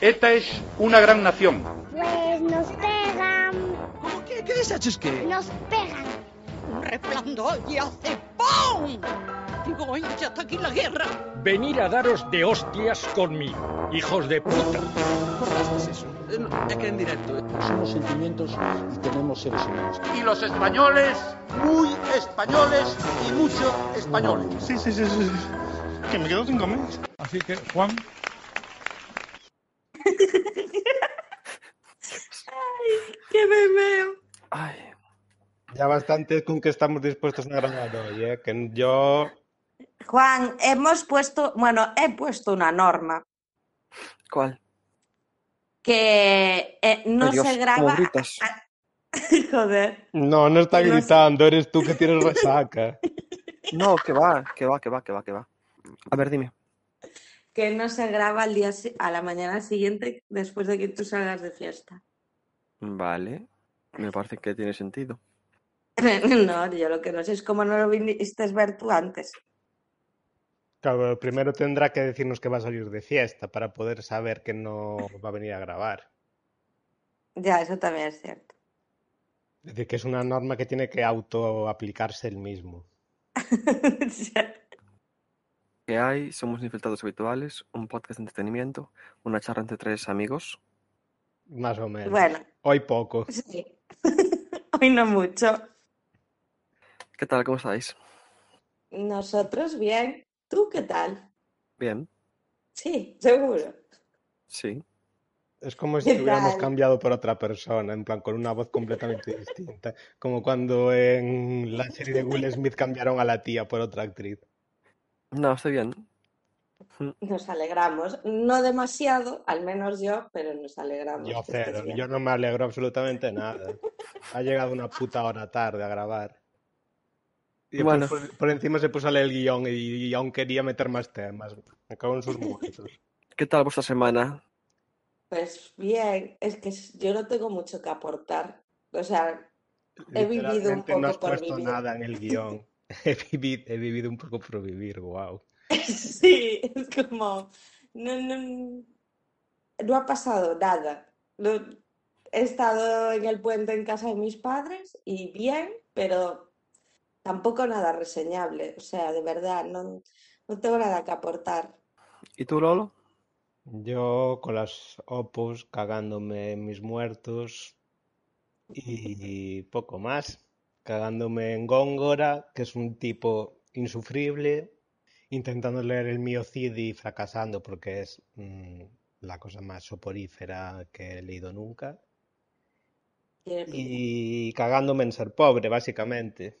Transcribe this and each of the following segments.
ETA es una gran nación. Pues nos pegan, ¿Cómo que, qué es eso? ¿Qué? nos pegan. Un resplandor y hace ¡pum! Digo, "Ay, ya está aquí la guerra. Venir a daros de hostias conmigo, hijos de puta. ¿Por qué haces eso? Eh, Es que en directo. eh. Somos sentimientos y tenemos seres humanos. Y los españoles, muy españoles y mucho españoles. Sí, sí, sí, sí. Que me quedo sin comer. Así que, Juan, ¡Qué memeo! Ay, Ya bastante con que estamos dispuestos a grabar hoy, ¿eh? Que yo... Juan, hemos puesto, bueno, he puesto una norma ¿cuál? que eh, no Ay, se ¿cómo graba. Joder. No, no está No gritando, eres tú que tienes resaca. No, que va, que va, que va, que va, que va. A ver, dime. Que no se graba al día a la mañana siguiente después de que tú salgas de fiesta. Vale, me parece que tiene sentido. No, yo lo que no sé es cómo no lo viniste ver tú antes. Claro, primero tendrá que decirnos que va a salir de fiesta para poder saber que no va a venir a grabar. Ya, eso también es cierto. Es decir, que es una norma que tiene que autoaplicarse el mismo. Ya. ¿Qué hay? Somos infiltrados habituales, un podcast de entretenimiento, una charla entre tres amigos. Más o menos. Bueno, Hoy poco. sí. Hoy no mucho. ¿Qué tal? ¿Cómo estáis? Nosotros bien. ¿Tú qué tal? Bien, Sí, seguro. sí. Es como si ¿Qué hubiéramos tal? cambiado por otra persona, en plan, con una voz completamente distinta. Como cuando en la serie de Will Smith cambiaron a la tía por otra actriz. No, estoy bien. Nos alegramos. No demasiado, al menos yo, pero nos alegramos. Yo cero, yo no me alegro absolutamente nada. Ha llegado una puta hora tarde a grabar. Y Bueno. por, por encima se puso a leer el guion y, y aún quería meter más temas. Me cago en sus muertos. ¿Qué tal vuestra semana? Pues bien, es que yo no tengo mucho que aportar. O sea, He vivido un Literalmente no has poco por puesto vivir. nada en el guion. He vivido, he vivido un poco por vivir, wow. sí, es como, no, no, no ha pasado nada. No- he estado en el puente en casa de mis padres y bien, pero tampoco nada reseñable. O sea, de verdad, no, no tengo nada que aportar. ¿Y tú, Lolo? Yo con las opus cagándome en mis muertos y poco más. Cagándome en Góngora, que es un tipo insufrible, intentando leer el mío Cid y fracasando porque es mm, la cosa más soporífera que he leído nunca. Y cagándome en ser pobre, básicamente.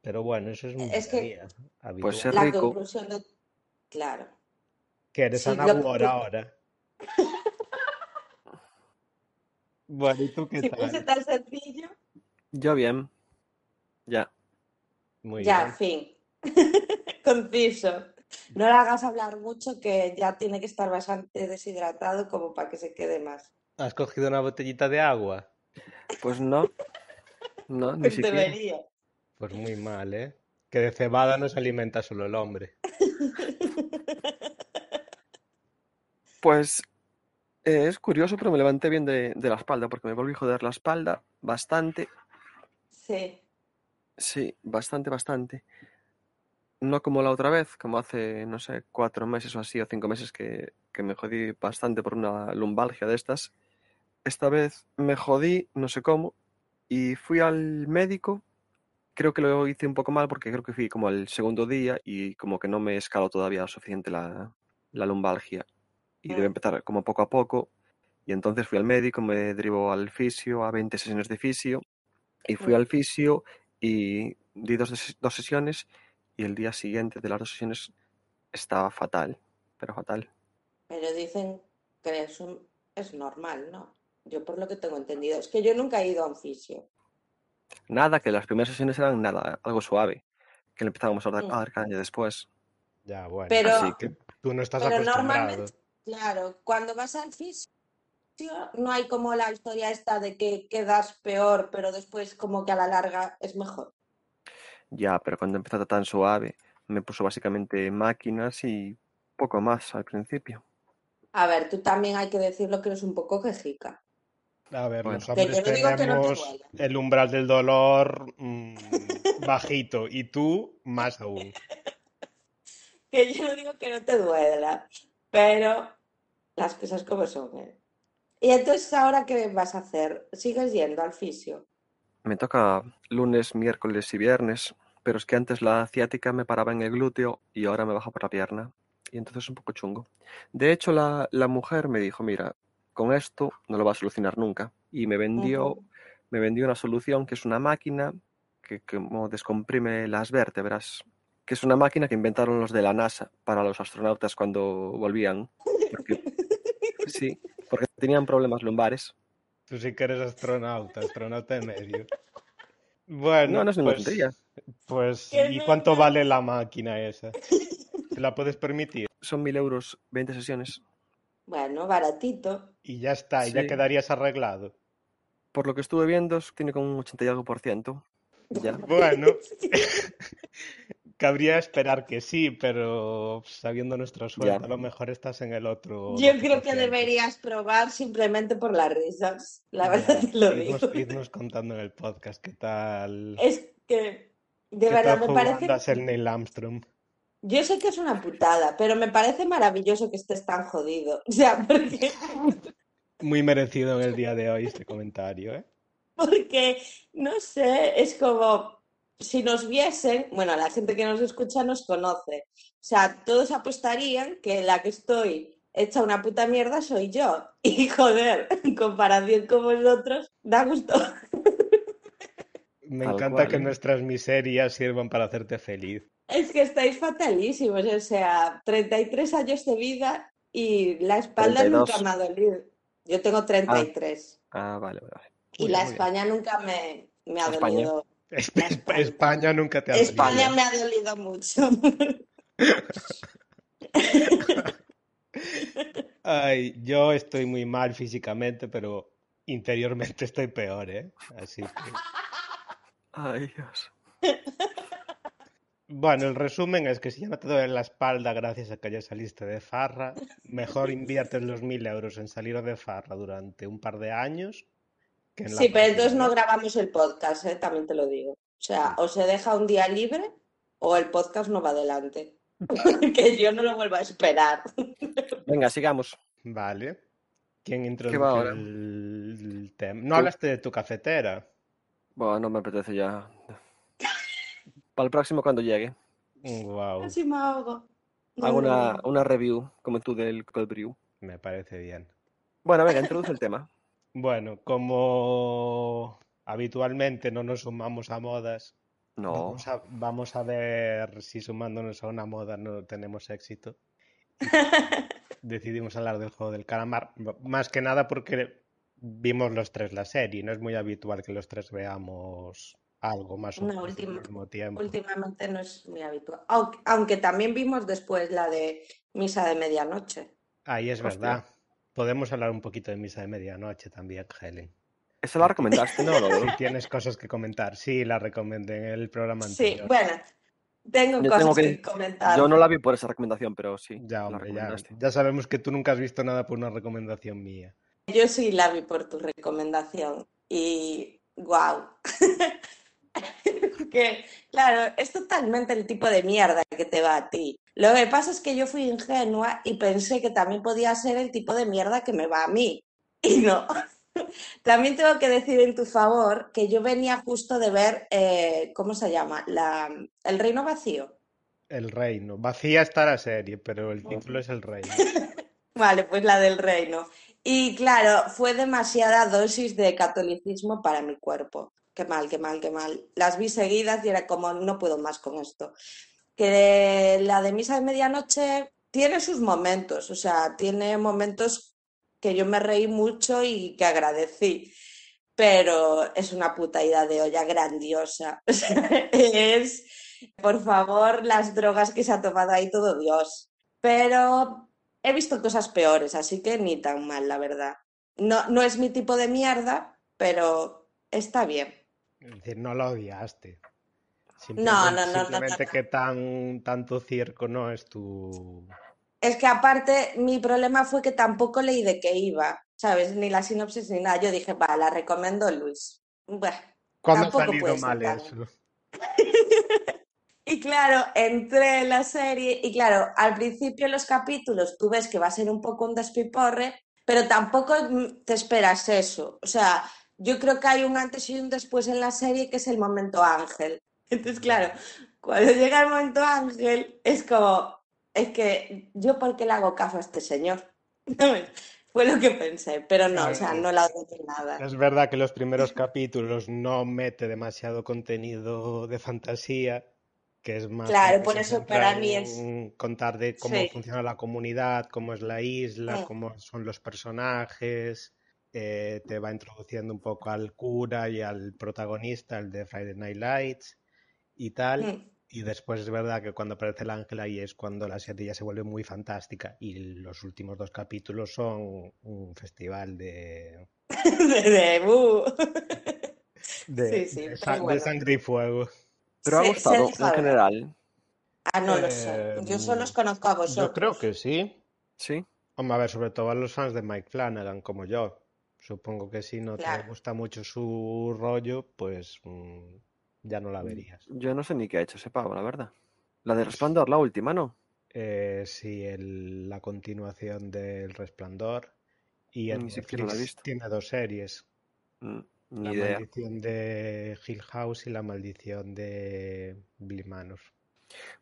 Pero bueno, eso es mi Es que- Pues ser La rico. conclusión de... Claro. Que eres Sí, Ana lo- ahora. Bueno, ¿y tú qué Si tal? fuese tan sencillo, Yo bien. Ya. Muy ya, bien. fin. Conciso. No le hagas hablar mucho que ya tiene que estar bastante deshidratado como para que se quede más. ¿Has cogido una botellita de agua? Pues no. No, ni Pues siquiera. debería. Pues muy mal, ¿eh? Que de cebada no se alimenta solo el hombre. Pues eh, es curioso, pero me levanté bien de, de la espalda porque me volví a joder la espalda bastante. Sí. Sí, bastante, bastante. No como la otra vez, como hace, no sé, cuatro meses o así, o cinco meses que, que me jodí bastante por una lumbalgia de estas. Esta vez me jodí, no sé cómo, y fui al médico. Creo que lo hice un poco mal porque creo que fui como al segundo día y como que no me escaló todavía lo suficiente la, la lumbalgia. Y debe empezar como poco a poco. Y entonces fui al médico, me derivó al fisio, a 20 sesiones de fisio. Y fui al fisio y di dos, dos sesiones y el día siguiente de las dos sesiones estaba fatal, pero fatal. Pero dicen que eso es normal, ¿no? Yo por lo que tengo entendido. Es que yo nunca he ido a un fisio. Nada, que las primeras sesiones eran nada, algo suave, que le empezábamos a dar, Mm. dar caña después. Ya, bueno. Pero- Así que Tú no estás Pero acostumbrado. normalmente, claro, cuando vas al fisio no hay como la historia esta de que quedas peor, pero después como que a la larga es mejor. ya, pero cuando empezó tan suave, me puso básicamente máquinas y poco más al principio. A ver, tú también hay que decirlo que eres un poco quejica. A ver, Bueno. los Que hombres yo no digo que no te tenemos el umbral del dolor mm, bajito y tú más aún. Que yo no digo que no te duela, pero las cosas como son, ¿eh? Y entonces, ¿ahora qué vas a hacer? ¿Sigues yendo al fisio? Me toca lunes, miércoles y viernes, pero es que antes la ciática me paraba en el glúteo y ahora me baja por la pierna. Y entonces es un poco chungo. De hecho, la, la mujer me dijo, mira, con esto no lo vas a solucionar nunca. Y me vendió, me vendió una solución que es una máquina que que como descomprime las vértebras, que es una máquina que inventaron los de la NASA para los astronautas cuando volvían. Porque, sí, porque tenían problemas lumbares. Tú sí que eres astronauta, astronauta de medio. Bueno, No, no es ninguna pues, tontería. pues, Que ¿y no, cuánto no. vale la máquina esa? ¿Te la puedes permitir? Son mil euros 20 sesiones. Bueno, baratito. Y ya está, y ya quedarías arreglado. Por lo que estuve viendo, es- tiene como un 80 y algo por ciento. Ya. Bueno, cabría esperar que sí, pero sabiendo nuestra suerte, Ya. a lo mejor estás en el otro. Yo creo que 12%. deberías probar simplemente por las risas. La Ya, verdad te lo digo. Irnos, irnos contando en el podcast qué tal. Es que, de qué verdad, tal me parece. a ser Neil Armstrong. Yo sé que es una putada, pero me parece maravilloso que estés tan jodido. O sea, porque, Muy merecido en el día de hoy este comentario, ¿eh? porque, no sé, es como si nos viesen, bueno, la gente que nos escucha nos conoce. O sea, todos apostarían que la que estoy hecha una puta mierda soy yo. Y joder, en comparación con vosotros, da gusto. Me Tal encanta cual, que ¿eh? nuestras miserias sirvan para hacerte feliz. Es que estáis fatalísimos, o sea, 33 años de vida y la espalda 32. nunca me ha dolido. Yo tengo 33 Ah, vale, vale. y Muy la bien, muy bien. España nunca me, me ha España. dolido. Esp- España. España nunca te ha España dolido. me ha dolido mucho. Ay, yo estoy muy mal físicamente, pero interiormente estoy peor, ¿eh? Así que... Ay, Dios. Bueno, el resumen es que si ya no te duele la espalda gracias a que ya saliste de farra, mejor inviertes los mil euros en salir de farra durante un par de años que en la Sí, pero entonces no grabamos el podcast, ¿eh? También te lo digo. O sea, o se deja un día libre o el podcast no va adelante. Que yo no lo vuelvo a esperar. Venga, sigamos. Vale. ¿Quién va introduce ahora? el, tema? No Tú. hablaste de tu cafetera. Bueno, no me apetece ya. Para el próximo cuando llegue. Wow, Casi me ahogo. Hago una, una review, como tú, del cold brew. me parece bien. Bueno, venga, introduce el tema. Bueno, como habitualmente no nos sumamos a modas, No. vamos a, vamos a ver si sumándonos a una moda no tenemos éxito. Decidimos hablar del juego del calamar, más que nada porque vimos los tres la serie, no es muy habitual que los tres veamos algo más o No, menos al mismo tiempo. Últimamente no es muy habitual. Aunque, aunque también vimos después la de Misa de Medianoche. Ahí es Hostia. verdad. Podemos hablar un poquito de Misa de Medianoche también, Helen. Esa la recomendaste, ¿no? Si No, tienes cosas que comentar, sí, la recomendé en el programa Sí, anterior. bueno, tengo Yo cosas tengo que, que- comentar. Yo no la vi por esa recomendación, pero sí. Ya, la hombre, ya, ya sabemos que tú nunca has visto nada por una recomendación mía. Yo sí la vi por tu recomendación y wow. que claro, es totalmente el tipo de mierda que te va a ti. Lo que pasa es que yo fui ingenua y pensé que también podía ser el tipo de mierda que me va a mí. Y no. También tengo que decir en tu favor que yo venía justo de ver, eh, ¿cómo se llama? La, El Reino Vacío. El reino. Vacía está la serie, pero el título es el reino. Vale, pues la del reino. Y claro, fue demasiada dosis de catolicismo para mi cuerpo. Qué mal, qué mal, qué mal. Las vi seguidas y era como, no puedo más con esto. Que la de Misa de Medianoche tiene sus momentos, o sea, tiene momentos que yo me reí mucho y que agradecí. Pero es una puta idea de olla grandiosa. Es, por favor, las drogas que se ha tomado ahí todo Dios. Pero he visto cosas peores, así que ni tan mal, la verdad. No, no es mi tipo de mierda, pero está bien. Es decir, no lo odiaste. No, no, no, no, Simplemente no, no. que tan, tanto circo no es tu... Es que aparte mi problema fue que tampoco leí de qué iba, ¿sabes? Ni la sinopsis ni nada. Yo dije, va, la recomiendo Luis. Bueno, ¿Cuándo ha salido mal eso? Y claro, entré en la serie y claro, al principio los capítulos tú ves que va a ser un poco un despiporre, pero tampoco te esperas eso. O sea, yo creo que hay un antes y un después en la serie que es el momento Ángel. Entonces, claro, cuando llega el momento Ángel es como, es que yo por qué le hago caso a este señor. Fue lo que pensé, pero no, o sea, no la ni nada. Es verdad que los primeros capítulos no mete demasiado contenido de fantasía, que es más Claro, por eso para mí es- contar de cómo Sí. funciona la comunidad, cómo es la isla, cómo son los personajes, eh, te va introduciendo un poco al cura y al protagonista, el de Friday Night Lights y tal. Mm. Y después es verdad que cuando aparece el ángel ahí es cuando la serie ya se vuelve muy fantástica y los últimos dos capítulos son un festival de, De, de- uh. de, Sí, sí, de pero sa- de bueno. sangre y fuego. Pero ha gustado en general. Ah, no lo sé. Eh, Yo solo os conozco a vosotros. Yo creo que sí. Sí. Hombre, a ver, sobre todo a los fans de Mike Flanagan como yo. Supongo que si no te gusta mucho su rollo, pues mm, ya no la verías. Yo no sé ni qué ha hecho ese pavo, la verdad. La de Resplandor, la última, ¿no? Eh, sí, el- la continuación del Resplandor. Y en Ni siquiera la he Netflix visto. tiene dos series. Mm, Ni La idea. maldición de Hill House y la maldición de Billy Manor.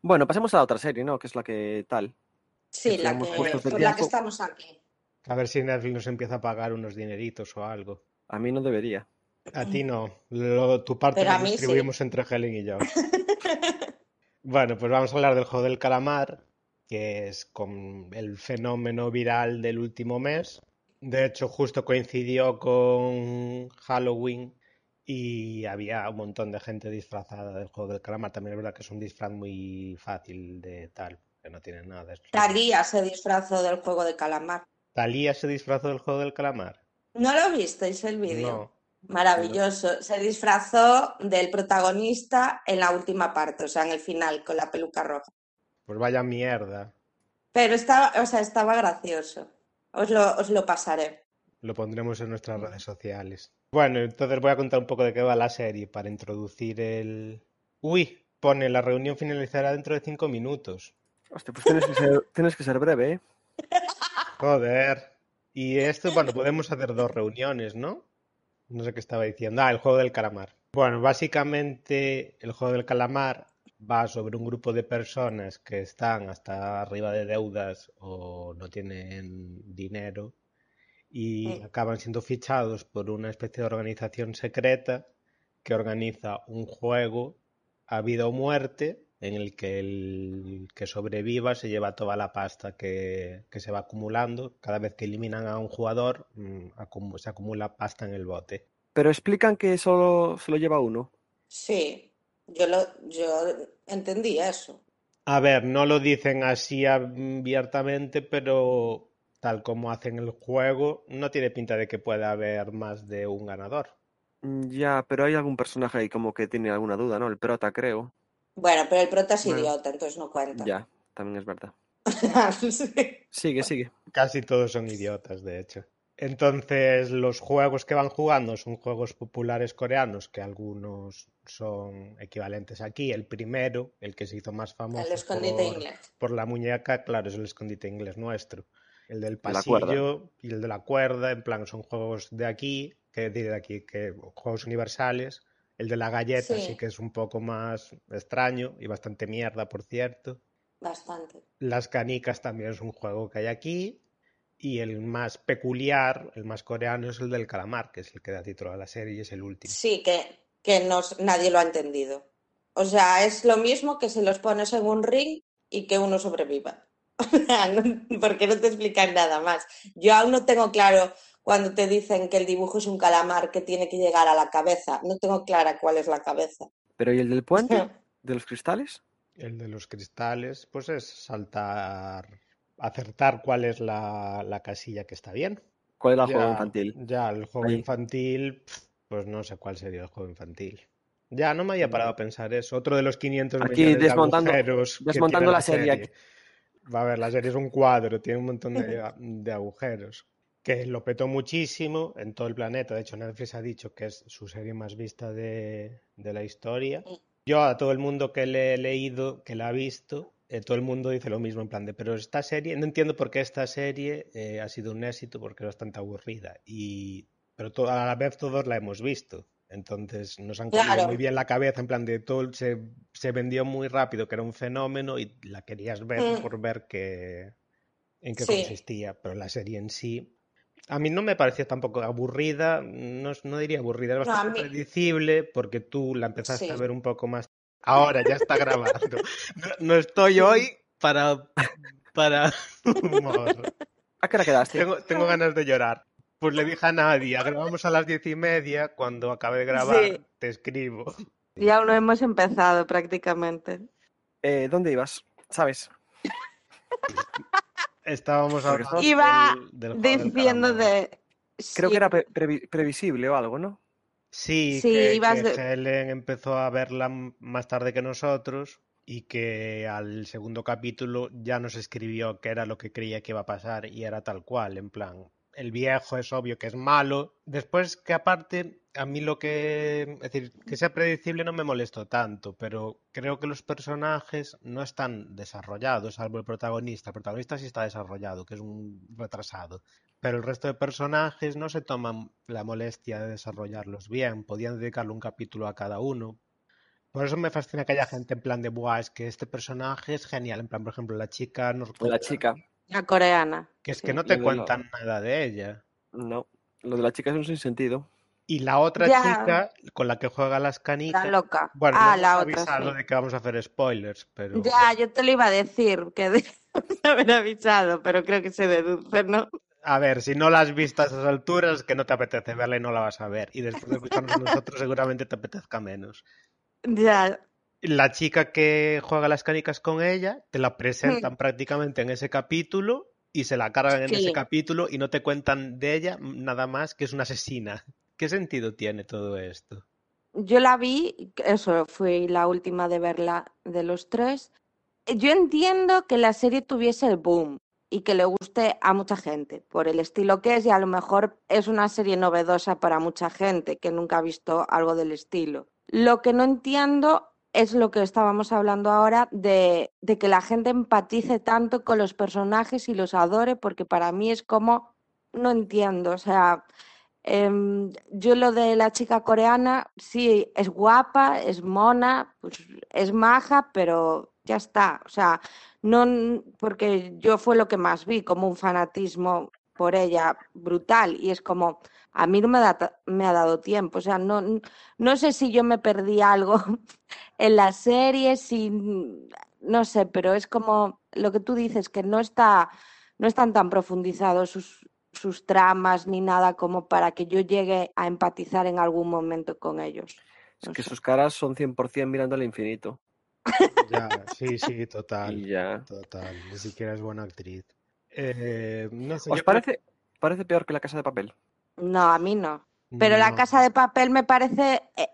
Bueno, pasemos a la otra serie, ¿no? Que es la que tal. Sí, la que, por la que estamos aquí. A ver si Netflix nos empieza a pagar unos dineritos o algo. A mí no debería. A ti no. Lo- tu parte la sí. distribuimos entre Helen y yo. Bueno, pues vamos a hablar del juego del calamar, que es con el fenómeno viral del último mes. De hecho, justo coincidió con Halloween y había un montón de gente disfrazada del juego del calamar. También es verdad que es un disfraz muy fácil de tal, que no tiene nada de eso. Talía se disfrazó del juego de calamar. ¿Talía se disfrazó del juego del calamar? ¿No lo visteis el vídeo? No. Maravilloso. Se disfrazó del protagonista en la última parte, o sea, en el final, con la peluca roja. Pues vaya mierda. Pero estaba, o sea, estaba gracioso. Os lo, os lo pasaré. Lo pondremos en nuestras redes sociales. Bueno, entonces voy a contar un poco de qué va la serie para introducir el... Uy, pone la reunión finalizará dentro de cinco minutos. Hostia, pues tienes que ser, tienes que ser breve, ¿eh? Joder. Y esto, bueno, podemos hacer dos reuniones, ¿no? No sé qué estaba diciendo. Ah, el juego del calamar. Bueno, básicamente el juego del calamar va sobre un grupo de personas que están hasta arriba de deudas o no tienen dinero y acaban siendo fichados por una especie de organización secreta que organiza un juego a vida o muerte en el que el que sobreviva se lleva toda la pasta que, que se va acumulando. Cada vez que eliminan a un jugador, mm, se acumula pasta en el bote. Pero explican que solo se lo lleva uno. Sí, yo lo, yo entendí eso. A ver, no lo dicen así abiertamente, pero tal como hacen el juego, no tiene pinta de que pueda haber más de un ganador. Mm, Ya, pero hay algún personaje ahí como que tiene alguna duda, ¿no? El prota, creo. Bueno, pero el prota es Bueno. idiota, entonces no cuenta. Ya, también es verdad. Sí. Sigue, sigue. Casi todos son idiotas, de hecho. Entonces, los juegos que van jugando son juegos populares coreanos, que algunos son equivalentes aquí. El primero, el que se hizo más famoso El escondite por, inglés. por la muñeca, claro, es el escondite inglés nuestro. El del pasillo y el de la cuerda, en plan, son juegos de aquí, que de aquí, que juegos universales. El de la galleta Sí. sí que es un poco más extraño y bastante mierda, por cierto. Bastante. Las canicas también es un juego que hay aquí. Y el más peculiar, el más coreano, es el del calamar, que es el que da título a la serie y es el último. Sí, que, que no, nadie lo ha entendido. O sea, es lo mismo que se los pones en un ring y que uno sobreviva. porque no te explican nada más. Yo aún no tengo claro cuando te dicen que el dibujo es un calamar que tiene que llegar a la cabeza. No tengo clara cuál es la cabeza. ¿Pero y el del puente? ¿De los cristales? El de los cristales, pues es saltar, acertar cuál es la, la casilla que está bien. ¿Cuál es el juego infantil? Ya, el juego Ahí. infantil, pues no sé cuál sería el juego infantil. Ya, no me había parado a pensar eso. Otro de los 500 Aquí millones de desmontando- agujeros que desmontando tiene la serie. Va a ver, la serie es un cuadro, tiene un montón de, de agujeros. Que lo petó muchísimo en todo el planeta. De hecho, Netflix ha dicho que es su serie más vista de, de la historia. Yo a todo el mundo que le he leído, que la ha visto, eh, todo el mundo dice lo mismo, en plan de, pero esta serie, no entiendo por qué esta serie eh, ha sido un éxito, porque es bastante aburrida. Y, pero to- a la vez todos la hemos visto. Entonces nos han comido Claro. muy bien la cabeza, en plan de todo se, se vendió muy rápido, que era un fenómeno y la querías ver Mm. por ver qué, en qué Sí. consistía. Pero la serie en sí, a mí no me pareció tampoco aburrida, no, no diría aburrida, es No, a bastante mí- predecible porque tú la empezaste Sí. a ver un poco más. Ahora ya está grabando. No, no estoy hoy para, para. ¿A qué hora quedaste? Tengo, tengo ganas de llorar. Pues le dije a Nadia, grabamos a las diez y media, cuando acabe de grabar Sí. te escribo. Y aún no hemos empezado prácticamente. Eh, ¿Dónde ibas? ¿Sabes? Estábamos hablando Iba del, del diciendo de... Creo que era pre- previ- previsible o algo, ¿no? Sí, Sí, que, ibas que de- Helen empezó a verla más tarde que nosotros y que al segundo capítulo ya nos escribió que era lo que creía que iba a pasar y era tal cual, en plan, el viejo es obvio que es malo. Después que aparte, a mí lo que, es decir, que sea predecible no me molestó tanto, pero creo que los personajes no están desarrollados, salvo el protagonista. El protagonista sí está desarrollado, que es un retrasado. Pero el resto de personajes no se toman la molestia de desarrollarlos bien. Podían dedicarle un capítulo a cada uno. Por eso me fascina que haya gente en plan de, buah, es que este personaje es genial. En plan, por ejemplo, la chica La norcoreana, chica. la coreana. que es sí. que no te la- cuentan nada de ella. No. Lo de la chica es un sinsentido. Y la otra Ya. chica con la que juega las La canicas. loca. Bueno, ah, no la otra, avisado sí. de que vamos a hacer spoilers, pero Ya, yo te lo iba a decir, que debíamos haber avisado, pero creo que se deduce, ¿no? a ver, si no la has visto a esas alturas, que no te apetece verla y no la vas a ver. Y después de escucharnos a nosotros, seguramente te apetezca menos. Ya, La chica que juega las canicas con ella, te la presentan prácticamente en ese capítulo y se la cargan en ese capítulo y no te cuentan de ella nada más que es una asesina. ¿Qué sentido tiene todo esto? yo la vi, eso, fui la última de verla de los tres. Yo entiendo que la serie tuviese el boom y que le guste a mucha gente por el estilo que es y a lo mejor es una serie novedosa para mucha gente que nunca ha visto algo del estilo. Lo que no entiendo es lo que estábamos hablando ahora de, de que la gente empatice tanto con los personajes y los adore, porque para mí es como, no entiendo, o sea, em, yo lo de la chica coreana, sí, es guapa, es mona, pues es maja, pero ya está, o sea, no, porque yo fue lo que más vi, como un fanatismo por ella brutal, y es como, a mí no me, ha dado tiempo, o sea, no, no sé si yo me perdí algo en la serie, si, no sé, pero es como lo que tú dices, que no está, no están tan profundizados sus, sus tramas ni nada como para que yo llegue a empatizar en algún momento con ellos. Es No que sé. sus caras son 100% mirando al infinito. Ya, sí, sí, total. Y ya. Total, ni siquiera es buena actriz. Eh, no sé, ¿Os creo- parece, parece peor que la casa de papel? No, a mí no. Pero La. Casa de Papel me parece, eh,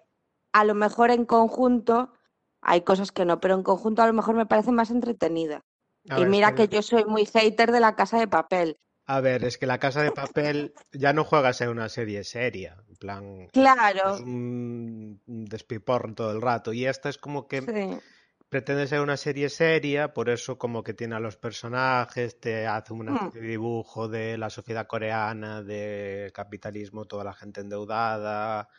a lo mejor en conjunto, hay cosas que no, pero en conjunto a lo mejor me parece más entretenida. A Y ver, mira que yo soy muy hater de La Casa de Papel. A ver, es que La Casa de Papel ya no juega a ser una serie seria. En plan, Claro, es un un todo el rato. Y esta es como que sí. pretende ser una serie seria, por eso como que tiene a los personajes, te hace Mm. especie de dibujo de la sociedad coreana, de capitalismo, toda la gente endeudada,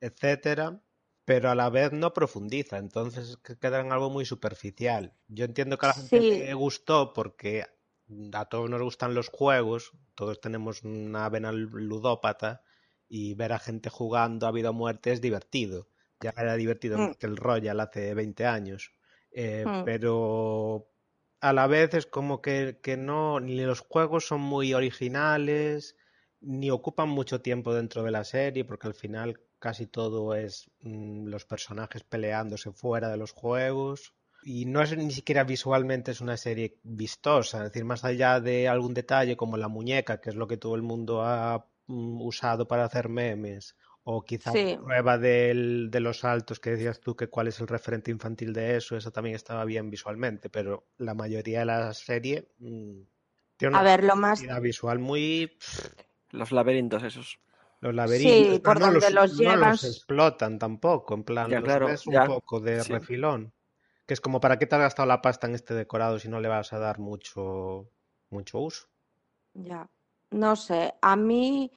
etcétera, pero a la vez no profundiza, entonces que- queda en algo muy superficial. Yo entiendo que a la gente Sí. le gustó porque a todos nos gustan los juegos, todos tenemos una vena ludópata y ver a gente jugando a vida o muerte es divertido. Ya era divertido Mm. que el Royal hace 20 años. Eh, Mm. pero a la vez es como que, que no, ni los juegos son muy originales, ni ocupan mucho tiempo dentro de la serie, porque al final casi todo es mm, los personajes peleándose fuera de los juegos. Y no es ni siquiera visualmente es una serie vistosa, es decir, más allá de algún detalle como la muñeca, que es lo que todo el mundo ha mm, usado para hacer memes, o quizá Sí. la prueba del- de los saltos que decías tú, que cuál es el referente infantil de eso, eso también estaba bien visualmente, pero la mayoría de la serie mm, tiene A una ver, lo más... visual muy... Los laberintos esos. Los laberintos, Sí, pero por no donde los no llevas. explotan tampoco, en plan, Ya, los claro, ves un ya, poco de sí. refilón. Que es como, ¿para qué te has gastado la pasta en este decorado si no le vas a dar mucho, mucho uso? Ya, no sé, a mí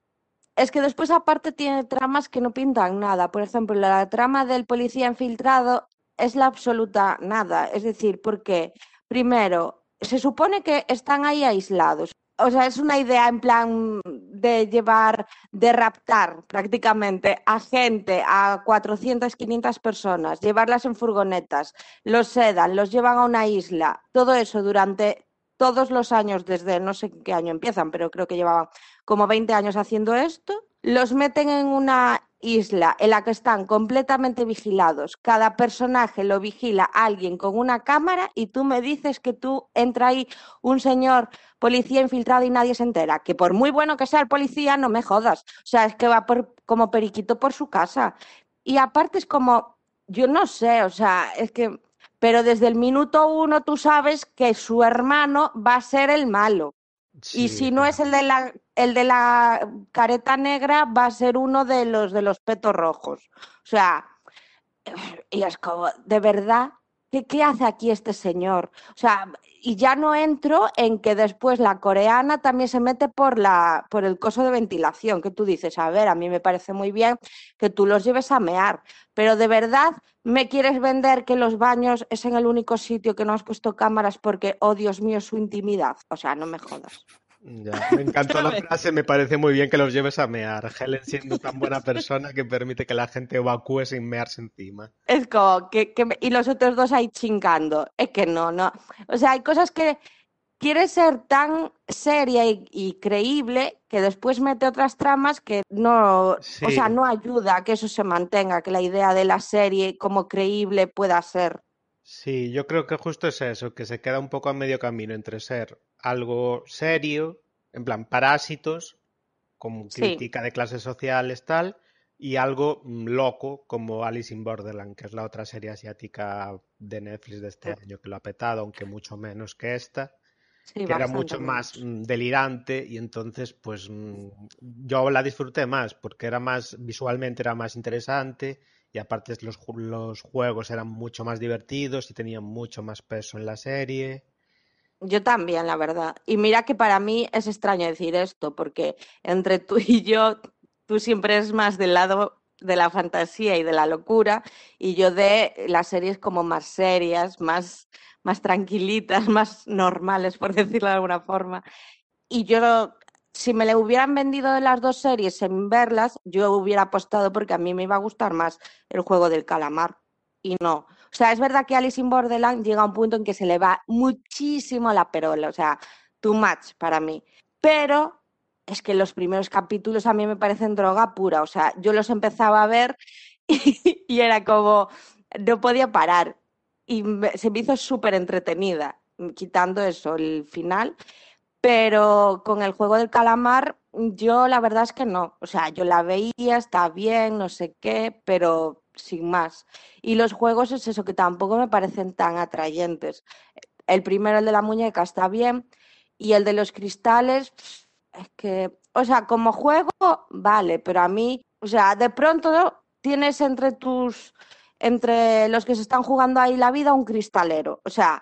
es que después aparte tiene tramas que no pintan nada. Por ejemplo, la trama del policía infiltrado es la absoluta nada. Es decir, porque primero, se supone que están ahí aislados. O sea, es una idea en plan de llevar, de raptar prácticamente a gente, a 400, 500 personas, llevarlas en furgonetas, los sedan, los llevan a una isla, todo eso durante todos los años, desde no sé qué año empiezan, pero creo que llevaban como 20 años haciendo esto, los meten en una isla en la que están completamente vigilados. Cada personaje lo vigila alguien con una cámara y tú me dices que tú entra ahí un señor policía infiltrado y nadie se entera. Que por muy bueno que sea el policía, no me jodas. O sea, es que va por, como periquito por su casa. Y aparte es como, yo no sé, o sea, es que, pero desde el minuto uno tú sabes que su hermano va a ser el malo. Y si no es el de la, el de la careta negra, va a ser uno de los de los petos rojos. O sea, y es como, de verdad, ¿qué, hace aquí este señor? O sea, y ya no entro en que después la coreana también se mete por la, por el coso de ventilación, que tú dices, a ver, a mí me parece muy bien que tú los lleves a mear, pero de verdad me quieres vender que los baños es en el único sitio que no has puesto cámaras porque, oh Dios mío, su intimidad. O sea, no me jodas. Ya, me encantó la frase, me parece muy bien que los lleves a mear. Helen siendo tan buena persona que permite que la gente evacúe sin mearse encima. Es como que, que me- y los otros dos ahí chingando. Es que no, no. O sea, hay cosas que quiere ser tan seria y, y creíble que después mete otras tramas que no, o sea, no ayuda a que eso se mantenga, que la idea de la serie como creíble pueda ser. Sí, yo creo que justo es eso, que se queda un poco a medio camino entre ser algo serio, en plan parásitos, como Sí. crítica de clases sociales, tal, y algo mm, loco como Alice in Borderland, que es la otra serie asiática de Netflix de este año que lo ha petado, aunque mucho menos que esta. Sí, que era mucho más mm, delirante y entonces pues mm, yo la disfruté más porque era más visualmente era más interesante y aparte los, los juegos eran mucho más divertidos y tenían mucho más peso en la serie. Yo también, la verdad. Y mira que para mí es extraño decir esto, porque entre tú y yo, tú siempre es más del lado de la fantasía y de la locura, y yo de las series como más serias, más, más tranquilitas, más normales, por decirlo de alguna forma. Y yo, si me le hubieran vendido de las dos series sin verlas, yo hubiera apostado porque a mí me iba a gustar más el juego del calamar. Y no. O sea, es verdad que Alice in Borderland llega a un punto en que se le va muchísimo la perola, o sea, too much para mí. Pero es que los primeros capítulos a mí me parecen droga pura, o sea, yo los empezaba a ver y, y era como, no podía parar. Y me- se me hizo súper entretenida, quitando eso, el final. Pero con el juego del calamar, yo la verdad es que no. O sea, yo la veía, está bien, no sé qué, pero sin más. Y los juegos es eso, que tampoco me parecen tan atrayentes. El primero, el de la muñeca, está bien. Y el de los cristales, es que, o sea, como juego, vale, pero a mí, o sea, de pronto tienes entre tus, entre los que se están jugando ahí la vida, un cristalero. O sea,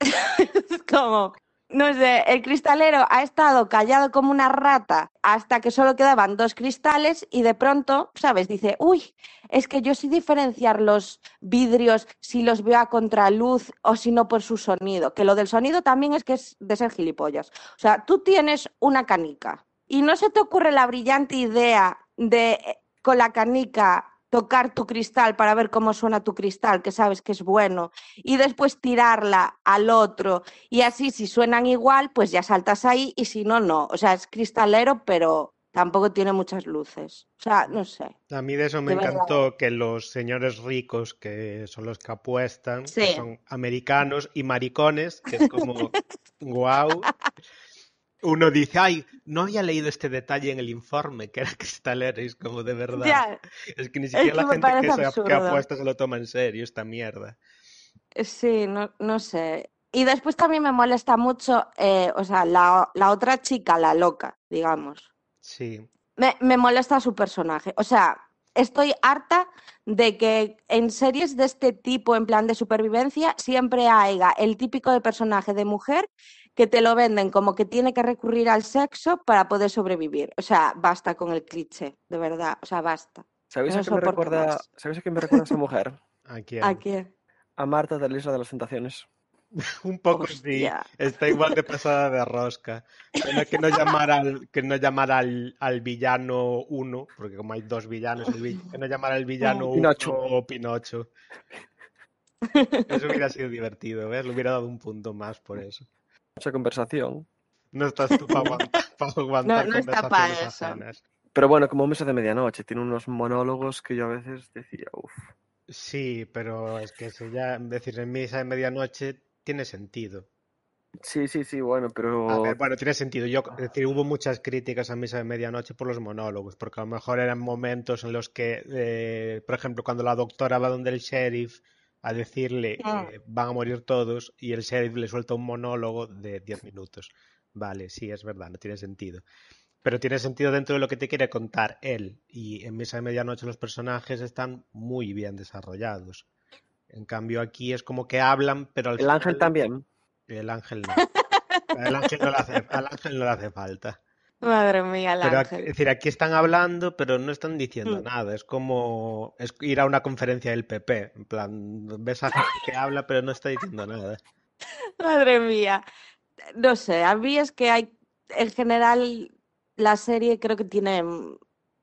es como, no sé, el cristalero ha estado callado como una rata hasta que solo quedaban dos cristales y de pronto, ¿sabes? Dice, uy, es que yo sé diferenciar los vidrios si los veo a contraluz o si no por su sonido. Que lo del sonido también es que es de ser gilipollas. O sea, tú tienes una canica y no se te ocurre la brillante idea de eh, con la canica tocar tu cristal para ver cómo suena tu cristal, que sabes que es bueno, y después tirarla al otro, y así si suenan igual, pues ya saltas ahí, y si no, no. O sea, es cristalero, pero tampoco tiene muchas luces. O sea, no sé. A mí de eso me De verdad. encantó que los señores ricos, que son los que apuestan, que son americanos y maricones, que es como, wow. Uno dice, ay, no había leído este detalle en el informe, que era cristalero, y es como de verdad. Ya, Es que ni siquiera que la gente que, se, que apuesta se lo toma en serio, esta mierda. Sí, no, no sé. Y después también me molesta mucho, eh, o sea, la, la otra chica, la loca, digamos. Sí. Me, me molesta su personaje. O sea, estoy harta de que en series de este tipo, en plan de supervivencia, siempre haya el típico de personaje de mujer que te lo venden como que tiene que recurrir al sexo para poder sobrevivir. O sea, basta con el cliché, de verdad. O sea, basta. ¿Sabéis No a qué me recuerda, más. ¿sabéis a qué me recuerda esa mujer? ¿A quién? ¿A quién? A Marta de la Isla de las Tentaciones. Un poco sí, está igual de pasada de rosca. Que no llamara al, que no llamara al, al villano uno, porque como hay dos villanos, el que no llamara al villano uno Pinocho. o Pinocho. Eso hubiera sido divertido, ¿ves? Le hubiera dado un punto más por eso. Mucha conversación. No estás tú para aguantar, para aguantar No, no está pa' conversaciones eso. ajenas. Pero bueno, como Mesa de Medianoche, tiene unos monólogos que yo a veces decía, uff. Sí, pero es que eso ya, es decir, en misa de medianoche tiene sentido. Sí, sí, sí, bueno, pero... A ver, bueno, tiene sentido. Yo, es decir, hubo muchas críticas a Misa de Medianoche por los monólogos, porque a lo mejor eran momentos en los que, eh, por ejemplo, cuando la doctora va donde el sheriff a decirle Ah. eh, van a morir todos y el sheriff le suelta un monólogo de 10 minutos. Vale, sí, es verdad, no tiene sentido. Pero tiene sentido dentro de lo que te quiere contar él. Y en Misa de Medianoche los personajes están muy bien desarrollados. En cambio, aquí es como que hablan, pero al El ángel final- también. el ángel no. El ángel no le hace, al ángel no le hace falta. Madre mía, el Pero aquí- ángel. es decir, aquí están hablando, pero no están diciendo Mm. nada. Es como es ir a una conferencia del PP. En plan, ves a gente que habla, pero no está diciendo nada. Madre mía. No sé, a mí es que hay, en general, la serie creo que tiene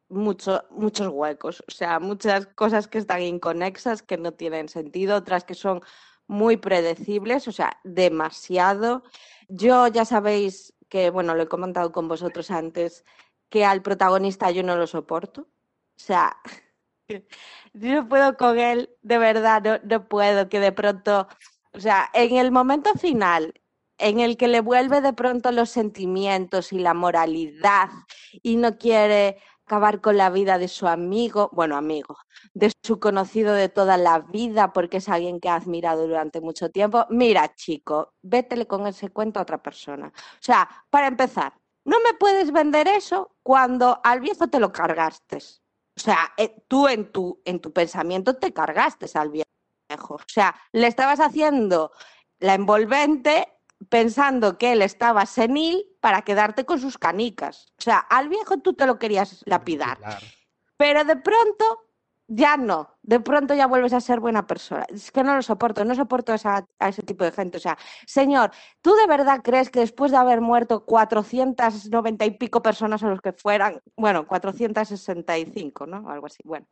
mucho, muchos huecos. O sea, muchas cosas que están inconexas, que no tienen sentido, otras que son muy predecibles, o sea, demasiado. Yo ya sabéis que, bueno, lo he comentado con vosotros antes, que al protagonista yo no lo soporto. O sea, yo no puedo con él, de verdad, no, no puedo, que de pronto, o sea, en el momento final, en el que le vuelve de pronto los sentimientos y la moralidad y no quiere acabar con la vida de su amigo, bueno, amigo, de su conocido de toda la vida porque es alguien que ha admirado durante mucho tiempo. Mira, chico, vétele con ese cuento a otra persona. O sea, para empezar, no me puedes vender eso cuando al viejo te lo cargaste. O sea, eh, tú en tu, en tu pensamiento te cargaste al viejo. O sea, le estabas haciendo la envolvente pensando que él estaba senil para quedarte con sus canicas. O sea, al viejo tú te lo querías lapidar. Pero de pronto ya no, de pronto ya vuelves a ser buena persona. Es que no lo soporto, no soporto esa- a ese tipo de gente. O sea, señor, ¿tú de verdad crees que después de haber muerto 490 y pico personas o los que fueran, bueno, 465, ¿no? Algo así, bueno,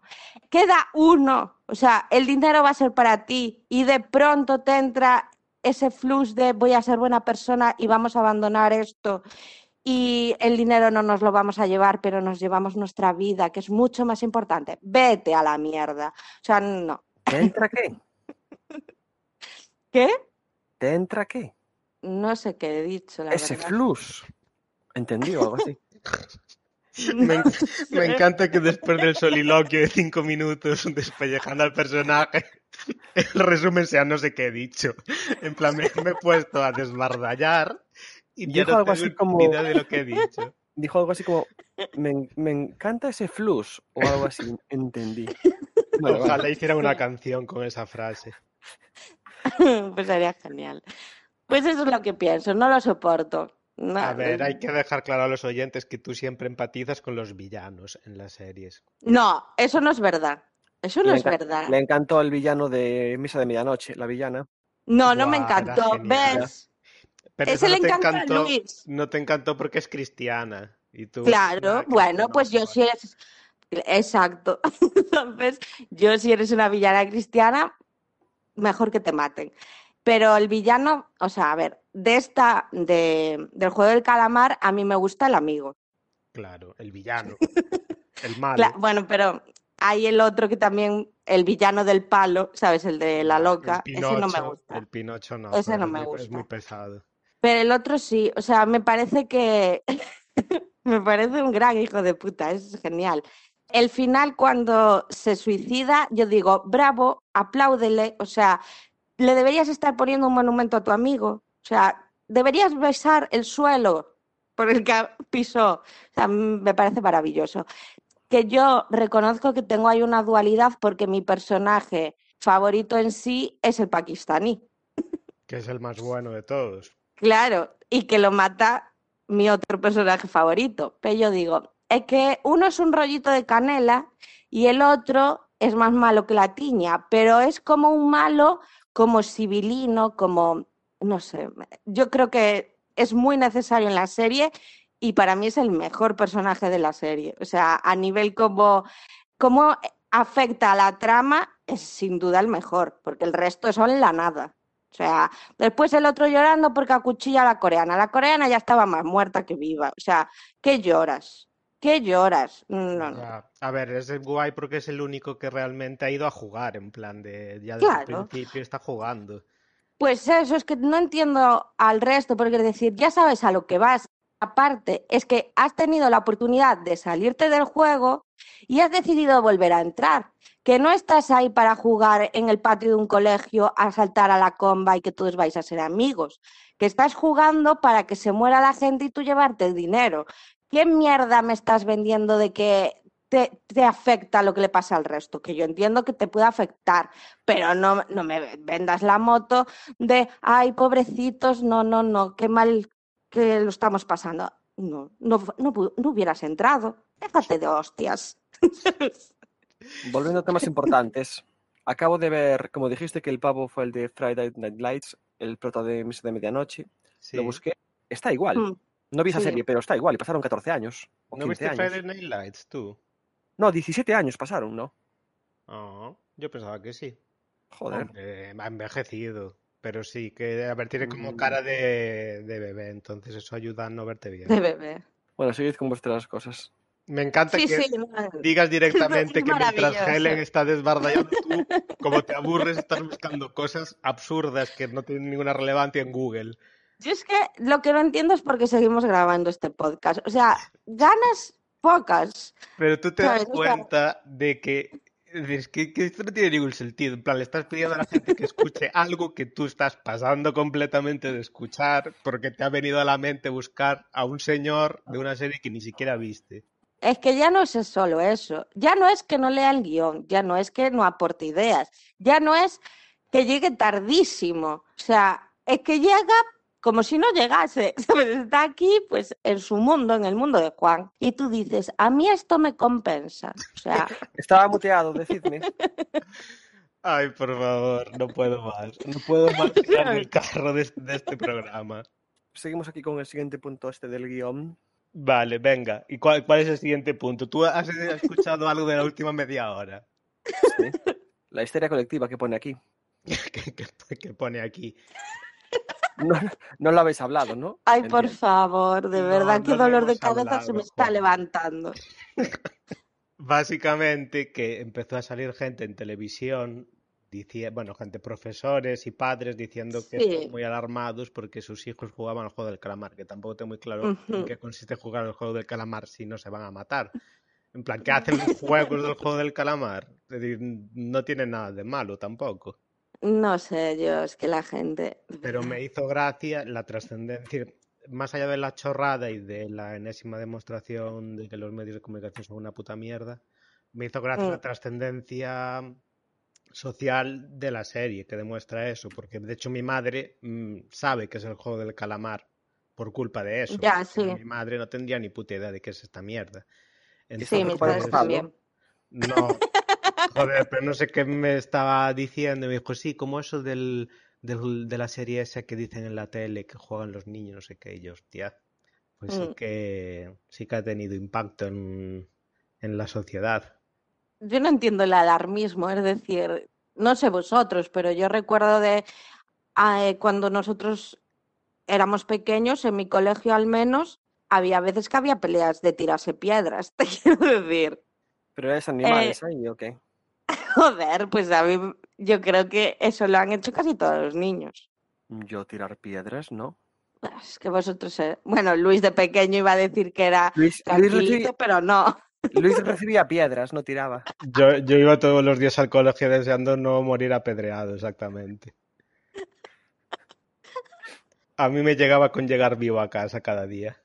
queda uno, o sea, el dinero va a ser para ti y de pronto te entra ese flux de voy a ser buena persona y vamos a abandonar esto y el dinero no nos lo vamos a llevar, pero nos llevamos nuestra vida, que es mucho más importante. Vete a la mierda. O sea, no. ¿Te entra qué? ¿Qué? ¿Te entra qué? No sé qué he dicho, la Ese verdad. flux. ¿Entendido? Algo así. Me, me encanta que después del soliloquio de cinco minutos despellejando al personaje, el resumen sea no sé qué he dicho. En plan, me, me he puesto a desbardallar y ya Dijo no algo tengo así como- de lo que he dicho. Dijo algo así como, me, me encanta ese flux, o algo así, entendí. Vale. Ojalá hicieran una canción con esa frase. Pues sería genial. Pues eso es lo que pienso, no lo soporto. No, A ver, hay que dejar claro a los oyentes que tú siempre empatizas con los villanos en las series. no, eso no es verdad. Eso no Le es verdad. Le encantó el villano de Misa de Medianoche, la villana. No, no me Buah, encantó. ¿Ves? Pero Ese le no te encanta a Luis. no te encantó porque es cristiana. Y tú, Claro, bueno, no, pues yo sí es. Exacto. Entonces, yo si eres una villana cristiana, mejor que te maten. Pero el villano, o sea, a ver, de esta, de, del juego del calamar, a mí me gusta el amigo. Claro, el villano. el malo. Bueno, pero hay el otro que también, el villano del palo, ¿sabes? El de la loca, el ese no me Pinocho, gusta. El Pinocho no. Ese no es me muy- Es muy gusta. pesado. Pero el otro sí, o sea, me parece que me parece un gran hijo de puta, es genial. El final cuando se suicida, yo digo, bravo, apláudele, o sea, le deberías estar poniendo un monumento a tu amigo, o sea, deberías besar el suelo por el que pisó, o sea, me parece maravilloso. Que yo reconozco que tengo ahí una dualidad porque mi personaje favorito en sí es el pakistaní. Que es el más bueno de todos. Claro, y que lo mata mi otro personaje favorito. Pero yo digo, es que uno es un rollito de canela y el otro es más malo que la tiña, pero es como un malo, como civilino, como, no sé, yo creo que es muy necesario en la serie y para mí es el mejor personaje de la serie. O sea, a nivel como, como afecta a la trama, es sin duda el mejor, porque el resto son la nada. O sea, después el otro llorando porque acuchilla a la coreana. La coreana ya estaba más muerta que viva. O sea, ¿qué lloras? ¿Qué lloras? No, no. A ver, es guay porque es el único que realmente ha ido a jugar, en plan de ya desde el principio está jugando. Pues eso, es que no entiendo al resto, porque es decir, ya sabes a lo que vas. Aparte, es que has tenido la oportunidad de salirte del juego y has decidido volver a entrar. Que no estás ahí para jugar en el patio de un colegio, a saltar a la comba y que todos vais a ser amigos. Que estás jugando para que se muera la gente y tú llevarte el dinero. ¿Qué mierda me estás vendiendo de que te, te afecta lo que le pasa al resto? Que yo entiendo que te puede afectar, pero no, no me vendas la moto de, ay, pobrecitos, no, no, no, qué mal que lo estamos pasando. No, no, no, hubieras entrado. Déjate de hostias. Volviendo a temas importantes, acabo de ver, como dijiste que el pavo fue el de Friday Night Lights, el prota de Misa de Medianoche, Sí. lo busqué, está igual. Mm, No vi esa sí. serie, pero está igual, y pasaron 14 años. O ¿No 15 viste años. Friday Night Lights tú? No, 17 años pasaron, ¿no? Ah, yo pensaba que sí. Joder. Hombre, ha envejecido. Pero sí, que a ver, tiene como Mm. cara de, de bebé, entonces eso ayuda a no verte bien. De bebé. Bueno, seguid con vuestras cosas. Me encanta Sí, que sí, digas directamente Es que mientras. Helen está desbardallando, tú, como te aburres, estás buscando cosas absurdas que no tienen ninguna relevancia en Google. Yo es que lo que no entiendo es por qué seguimos grabando este podcast. O sea, ganas pocas. Pero tú te das cuenta de que, es que, que esto no tiene ningún sentido. En plan, le estás pidiendo a la gente que escuche algo que tú estás pasando completamente de escuchar porque te ha venido a la mente buscar a un señor de una serie que ni siquiera viste. Es que ya no es solo eso. Ya no es que no lea el guion, ya no es que no aporte ideas, ya no es que llegue tardísimo. O sea, es que llega como si no llegase. ¿sabes? Está aquí, pues, en su mundo, en el mundo de Juan. Y tú dices, a mí esto me compensa. O sea, Estaba muteado, decidme. Ay, por favor, no puedo más. No puedo más tirarme el carro de, de este programa. Seguimos aquí con el siguiente punto este del guion. Vale, venga. ¿Y cuál, cuál es el siguiente punto? ¿Tú has escuchado algo de la última media hora? Sí. La histeria colectiva que pone aquí. ¿Qué, qué- qué pone aquí? No, no lo habéis hablado, ¿no? ay, por favor, de verdad, no qué lo dolor de cabeza se me está levantando. Básicamente que empezó a salir gente en televisión, bueno, gente, profesores y padres diciendo que Sí. están muy alarmados porque sus hijos jugaban al juego del calamar, que tampoco tengo muy claro en qué consiste jugar al juego del calamar si no se van a matar. En plan, ¿qué hacen los juegos del juego del calamar? Es decir, no tiene nada de malo tampoco. No sé, yo, es que la gente. Pero me hizo gracia la trascendencia, más allá de la chorrada y de la enésima demostración de que los medios de comunicación son una puta mierda, me hizo gracia la Mm. trascendencia social de la serie que demuestra eso, porque de hecho mi madre mm, sabe que es el juego del calamar por culpa de eso. Ya, sí. Mi madre no tendría ni puta idea de qué es esta mierda. Sí, padres Pablo, también. No, joder, pero no sé qué me estaba diciendo. Me dijo, sí, como eso del, del- de la serie esa que dicen en la tele que juegan los niños, no sé qué. Y yo, hostia, pues sí Mm. que, sí que ha tenido impacto en, en la sociedad. Yo no entiendo el alarmismo, es decir, no sé vosotros, pero yo recuerdo de eh, cuando nosotros éramos pequeños, en mi colegio al menos, había veces que había peleas de tirarse piedras, te quiero decir. ¿Pero es animales ahí o qué? Joder, pues a mí yo creo que eso lo han hecho casi todos los niños. Yo tirar piedras, ¿no? Es que vosotros, eh, bueno, Luis de pequeño iba a decir que era Luis, Luis recibi- pero no. Luis recibía piedras, no tiraba. Yo, yo iba todos los días al colegio deseando no morir apedreado, exactamente. A mí me llegaba con llegar vivo a casa cada día.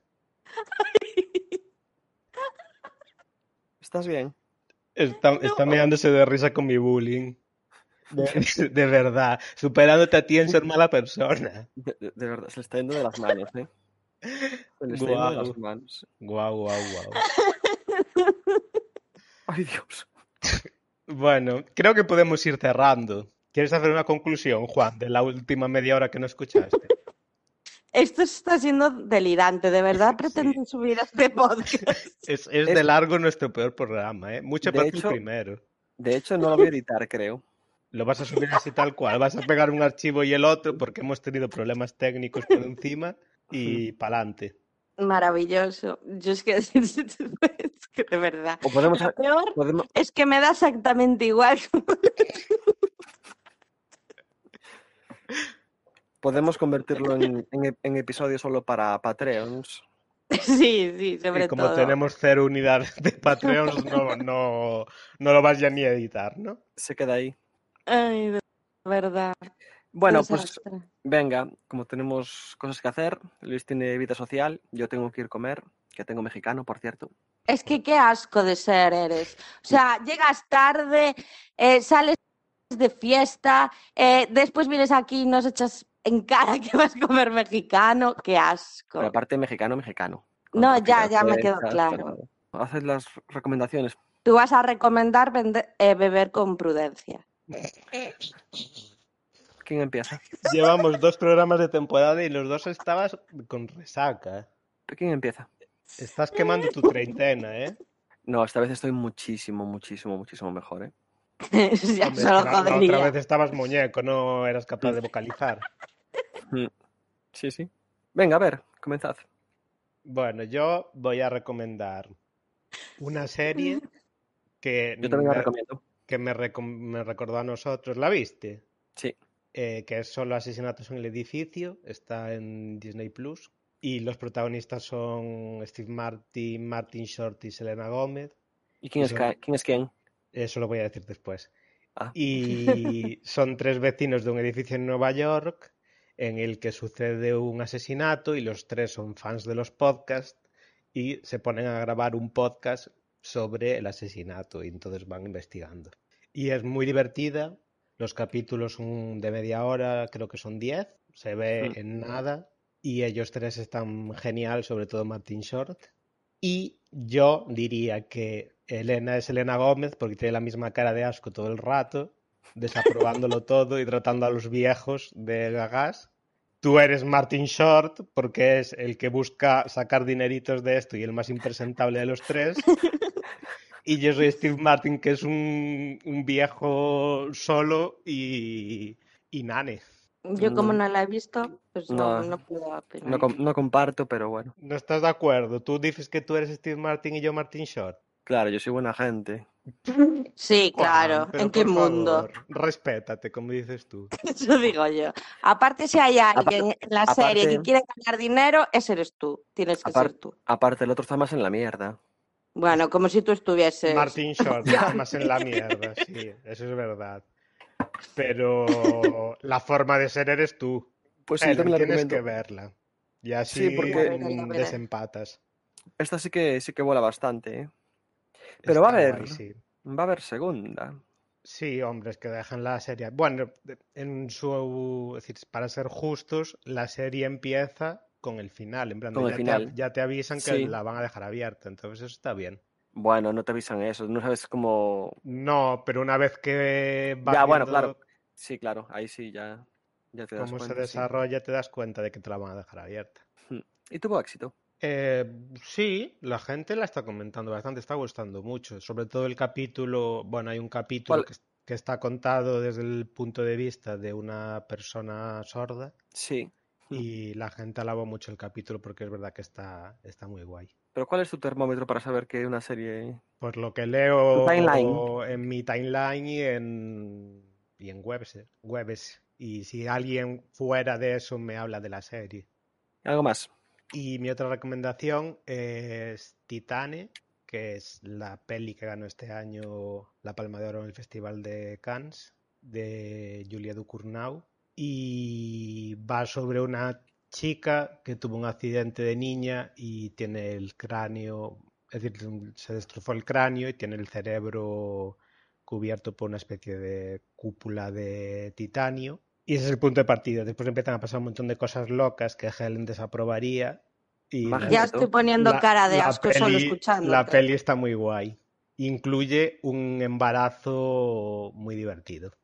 ¿Estás bien? Está, está meándose de risa con mi bullying. De, de verdad, superándote a ti en ser mala persona. De, de- de verdad, se le está yendo de las manos, ¿eh? Se le está yendo de las manos. Guau, guau, guau. Ay, Dios. Bueno, creo que podemos ir cerrando. ¿Quieres hacer una conclusión, Juan, de la última media hora que no escuchaste? Esto está siendo delirante, de verdad pretenden subir este podcast. Es, es de largo nuestro peor programa, ¿eh? Mucho peor que el primero. De hecho, no lo voy a editar, creo. Lo vas a subir así tal cual. Vas a pegar un archivo y el otro porque hemos tenido problemas técnicos por encima y pa'lante. Maravilloso. Yo es que, es que de verdad. O podemos, Lo peor podemos, es que me da exactamente igual. Podemos convertirlo en, en ep- en episodio solo para Patreons. Sí, sí, sobre Y como todo. tenemos cero unidades de Patreon, no, no, no lo vas ya ni a editar, ¿no? Se queda ahí. Ay, de verdad. Bueno, pues Desastre. venga, como tenemos cosas que hacer, Luis tiene vida social, yo tengo que ir a comer, que tengo mexicano, por cierto. Es que qué asco de ser eres. O sea, llegas tarde, eh, sales de fiesta, eh, después vienes aquí y nos echas en cara que vas a comer mexicano. Qué asco. Pero aparte mexicano, mexicano. No, ya, ya me quedó claro. Haced las recomendaciones. Tú vas a recomendar eh, beber con prudencia. ¿Quién empieza? Llevamos dos programas de temporada y los dos estabas con resaca. ¿Quién empieza? Estás quemando tu treintena, ¿eh? No, esta vez estoy muchísimo, muchísimo, muchísimo mejor, ¿eh? ya Hombre, solo la- la jodería. otra vez estabas muñeco, no eras capaz de vocalizar. Mm. Sí, sí. Venga, a ver, comenzad. Bueno, yo voy a recomendar una serie que, Yo también la me, recomiendo. que me, recom- me recordó a nosotros. ¿La viste? Sí. Eh, que es solo asesinatos en el edificio, está en Disney Plus. Y los protagonistas son Steve Martin, Martin Short y Selena Gómez. ¿Y quién es, Son- quién es quién? Eso lo voy a decir después. Ah. Y son tres vecinos de un edificio en Nueva York en el que sucede un asesinato y los tres son fans de los podcasts y se ponen a grabar un podcast sobre el asesinato y entonces van investigando. Y es muy divertida. Los capítulos son de media hora, creo que son 10, se ve Mm. en nada y ellos tres están genial, sobre todo Martin Short. Y yo diría que Elena es Elena Gómez porque tiene la misma cara de asco todo el rato, desaprobándolo todo y tratando a los viejos de gagas. Tú eres Martin Short porque es el que busca sacar dineritos de esto y el más impresentable de los tres. Y yo soy Steve Martin, que es un, un viejo solo y, y nane. Yo como No. no la he visto, pues no, No. no puedo opinar. No comparto, pero bueno. ¿No estás de acuerdo? Tú dices que tú eres Steve Martin y yo Martin Short. Claro, yo soy buena gente. Sí, claro. Juan, ¿En qué por mundo? favor, respétate, como dices tú. Eso digo yo. Aparte, si hay alguien en la serie que quiere ganar dinero, ese eres tú. Tienes que Apar- ser tú. Aparte, el otro está más en la mierda. Bueno, como si tú estuvieses. Martin Short está más en la mierda, sí, eso es verdad. Pero la forma de ser eres tú. Pues sí, Ellen, también la tienes que verla. Y así Sí, porque- veré, veré. desempatas. Esta sí que sí que vuela bastante, ¿eh? Pero va a haber, guay, sí. va a haber segunda. Sí, hombres, que dejan la serie. Bueno, en su. Es decir, para ser justos, la serie empieza con el final. En plan, ya, Te, final. ya te avisan que Sí. la van a dejar abierta. Entonces, eso está bien. Bueno, no te avisan eso, no sabes cómo. No, pero una vez que vas Ya, bueno, viendo claro. Sí, claro, ahí sí ya, ya te das cómo se cuenta. sí. desarrolla, te das cuenta de que te la van a dejar abierta. Y tuvo éxito. Eh, sí, la gente la está comentando bastante, está gustando mucho. Sobre todo el capítulo, bueno, hay un capítulo que, que, está contado desde el punto de vista de una persona sorda. Sí. Y la gente alaba mucho el capítulo porque es verdad que está, está muy guay. ¿Pero cuál es tu termómetro para saber que una serie... Pues lo que leo en mi timeline y en, y en webs, webs. Y si alguien fuera de eso me habla de la serie. ¿Algo más? Y mi otra recomendación es Titane, que es la peli que ganó este año la Palma de Oro en el Festival de Cannes, de Julia Ducournau y va sobre una chica que tuvo un accidente de niña y tiene el cráneo, es decir, se destrozó el cráneo y tiene el cerebro cubierto por una especie de cúpula de titanio. Y ese es el punto de partida. Después empiezan a pasar un montón de cosas locas que Helen desaprobaría. Y ya estoy poniendo cara de asco solo escuchando. La peli está muy guay. Incluye un embarazo muy divertido.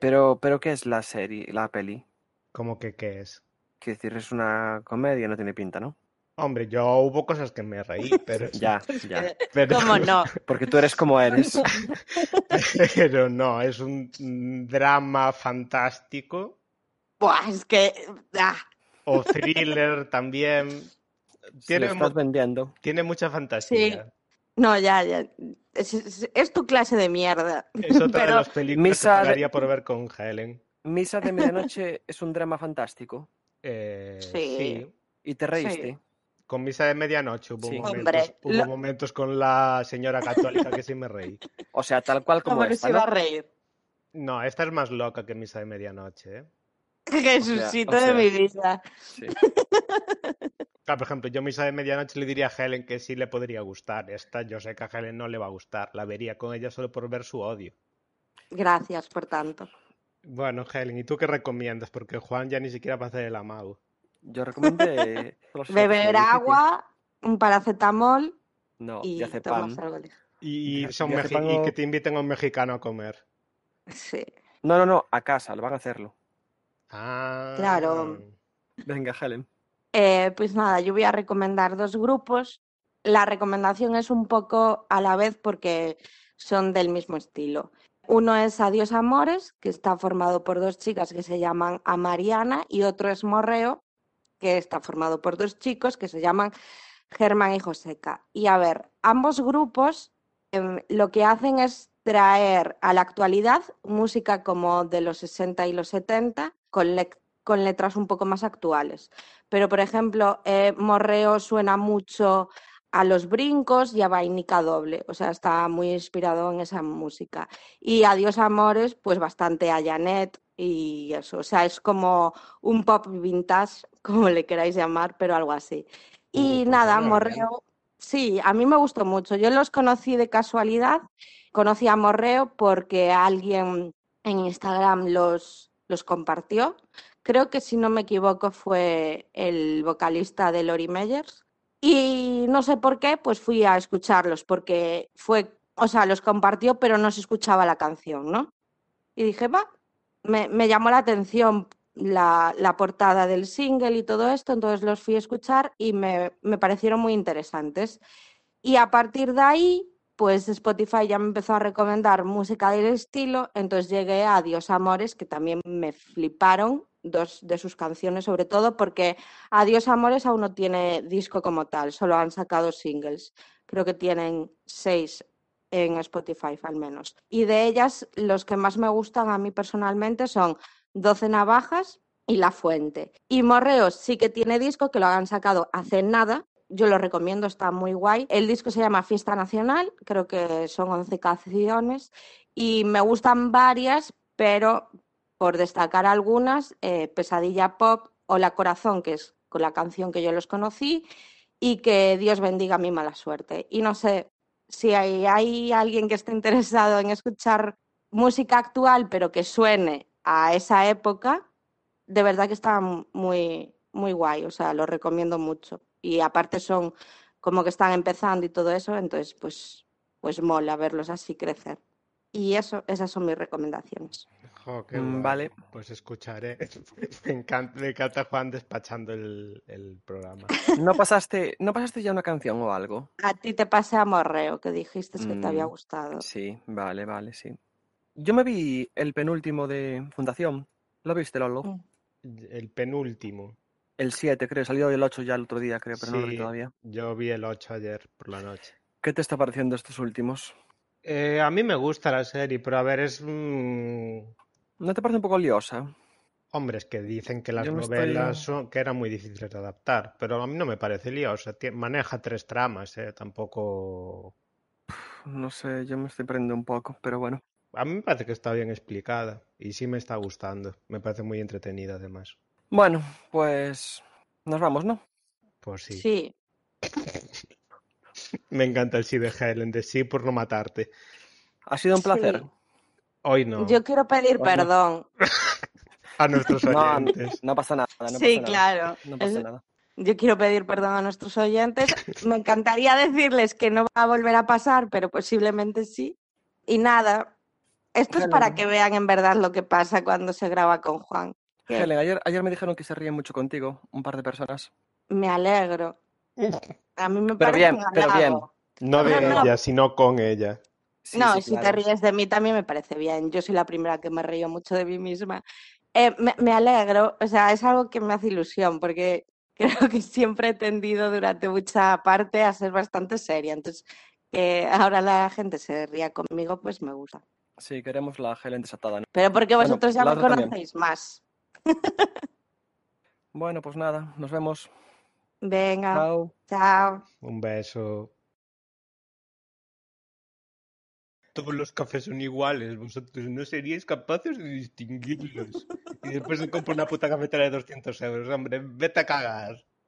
Pero, pero ¿qué es la serie, la peli? ¿Cómo que qué es? Que decir, es una comedia, no tiene pinta, ¿no? Hombre, yo hubo cosas que me reí, pero... ya, ya. Pero... ¿Cómo no? Porque tú eres como eres. pero no, es un drama fantástico. Buah, es que... Ah. O thriller también. Tiene, estás vendiendo. Tiene mucha fantasía. Sí. No, ya, ya. Es, es, es, tu clase de mierda. Es otra Pero... de las películas Misa que de... por ver con Helen. Misa de Medianoche es un drama fantástico. Eh, sí. sí. ¿Y te reíste? Sí. Con Misa de Medianoche hubo, Sí. momentos, Hombre, hubo lo- momentos con la señora católica que sí me reí. O sea, tal cual como ¿Cómo que esta, se iba a ¿no? reír? No, esta es más loca que Misa de Medianoche. ¿eh? Jesucito o sea- de mi vida. Sí. Claro, por ejemplo, yo Misa de Medianoche le diría a Helen que sí le podría gustar. Esta yo sé que a Helen no le va a gustar. La vería con ella solo por ver su odio. Gracias por tanto. Bueno, Helen, ¿y tú qué recomiendas? Porque Juan ya ni siquiera va a hacer el amago. Yo recomendé... Beber agua, un paracetamol. No, y hace pan. algo de... Son y que te inviten a un mexicano a comer. Sí. No, no, no, a casa, lo van a hacerlo. Ah. Claro. Venga, Helen. Eh, pues nada, yo voy a recomendar dos grupos. La recomendación es un poco a la vez porque son del mismo estilo. Uno es Adiós Amores, que está formado por dos chicas que se llaman Amariana, y otro es Morreo, que está formado por dos chicos que se llaman Germán y Joseca. Y a ver, ambos grupos em, lo que hacen es traer a la actualidad música como de los 60 y los 70 con, le- con letras un poco más actuales. Pero, por ejemplo, eh, Morreo suena mucho a los brincos y a vainica doble, o sea, está muy inspirado en esa música. Y Adiós Amores, pues bastante a Janet y eso, o sea, es como un pop vintage, como le queráis llamar, pero algo así. Y Uh, pues nada. Morreo, sí, a mí me gustó mucho. Yo los conocí de casualidad, conocí a Morreo porque alguien en Instagram los, los compartió. Creo que si no me equivoco fue el vocalista de Lori Meyers. Y no sé por qué, pues fui a escucharlos porque fue, o sea, los compartió, pero no se escuchaba la canción, ¿no? Y dije, va, me, me llamó la atención la, portada del single y todo esto, entonces los fui a escuchar y me, me parecieron muy interesantes. Y a partir de ahí, pues Spotify ya me empezó a recomendar música del estilo, entonces llegué a Adiós Amores, que también me fliparon dos de sus canciones, sobre todo porque Adiós Amores aún no tiene disco como tal, solo han sacado singles. Creo que tienen seis en Spotify al menos. Y de ellas, los que más me gustan a mí personalmente son 12 Navajas y La Fuente. Y Morreos sí que tiene disco, que lo han sacado hace nada. Yo lo recomiendo, está muy guay. El disco se llama Fiesta Nacional, creo que son 11 canciones y me gustan varias, pero por destacar algunas, eh, Pesadilla Pop, Hola Corazón, que es con la canción que yo los conocí, y que Dios bendiga mi mala suerte. Y no sé si hay alguien que esté interesado en escuchar música actual, pero que suene a esa época, de verdad que está muy, muy guay, o sea, lo recomiendo mucho. Y aparte son como que están empezando y todo eso, entonces pues, pues mola verlos así crecer. Y eso, esas son mis recomendaciones. Jo, qué Mm, vale. Pues escucharé. Me encanta, me encanta Juan despachando el, el programa. ¿No pasaste, ¿No pasaste ya una canción o algo? A ti te pasé a Morreo, que dijiste que te había Mm, gustado. Sí, vale, vale, sí. Yo me vi el penúltimo de Fundación. ¿Lo viste, Lolo? Mm. El penúltimo. El 7, creo. Salió el 8 ya el otro día, creo, pero no lo vi todavía. yo vi el 8 ayer por la noche. ¿Qué te está pareciendo estos últimos? Eh, a mí me gusta la serie, pero a ver, es... mm, ¿No te parece un poco liosa? Hombre, es que dicen que las estoy- novelas son, que eran muy difíciles de adaptar, pero a mí no me parece liosa. maneja tres tramas, eh, tampoco... No sé, yo me estoy perdiendo un poco, pero bueno. A mí me parece que está bien explicada y sí me está gustando. Me parece muy entretenida además. Bueno, pues nos vamos, ¿no? Pues sí. Sí. Me encanta el sí de Helen, de sí por no matarte. Ha sido un placer. Sí. Hoy no. Yo quiero pedir perdón. A nuestros No, oyentes. no pasa nada. No Sí, pasa nada. claro. No pasa Es- nada. Yo quiero pedir perdón a nuestros oyentes. Me encantaría decirles que no va a volver a pasar, pero posiblemente sí. Y nada, esto es para que vean en verdad lo que pasa cuando se graba con Juan. Helen, ayer, ayer me dijeron que se ríen mucho contigo, un par de personas. me alegro. A mí me Pero parece bien, pero bien. No de No, no. ella, sino con ella. Sí, no, sí, si te ríes de mí también me parece bien. Yo soy la primera que me río mucho de mí misma. Eh, me, me alegro, o sea, es algo que me hace ilusión porque creo que siempre he tendido durante mucha parte a ser bastante seria. Entonces, que ahora la gente se ría conmigo, pues me gusta. Sí, queremos la Helen desatada. ¿no? Pero porque Bueno, vosotros ya me también. conocéis más. Bueno, pues nada, nos vemos. Venga, Chao. chao. Un beso. Todos los cafés son iguales, vosotros no seríais capaces de distinguirlos. Y después se compra una puta cafetera de 200 euros, hombre, vete a cagar.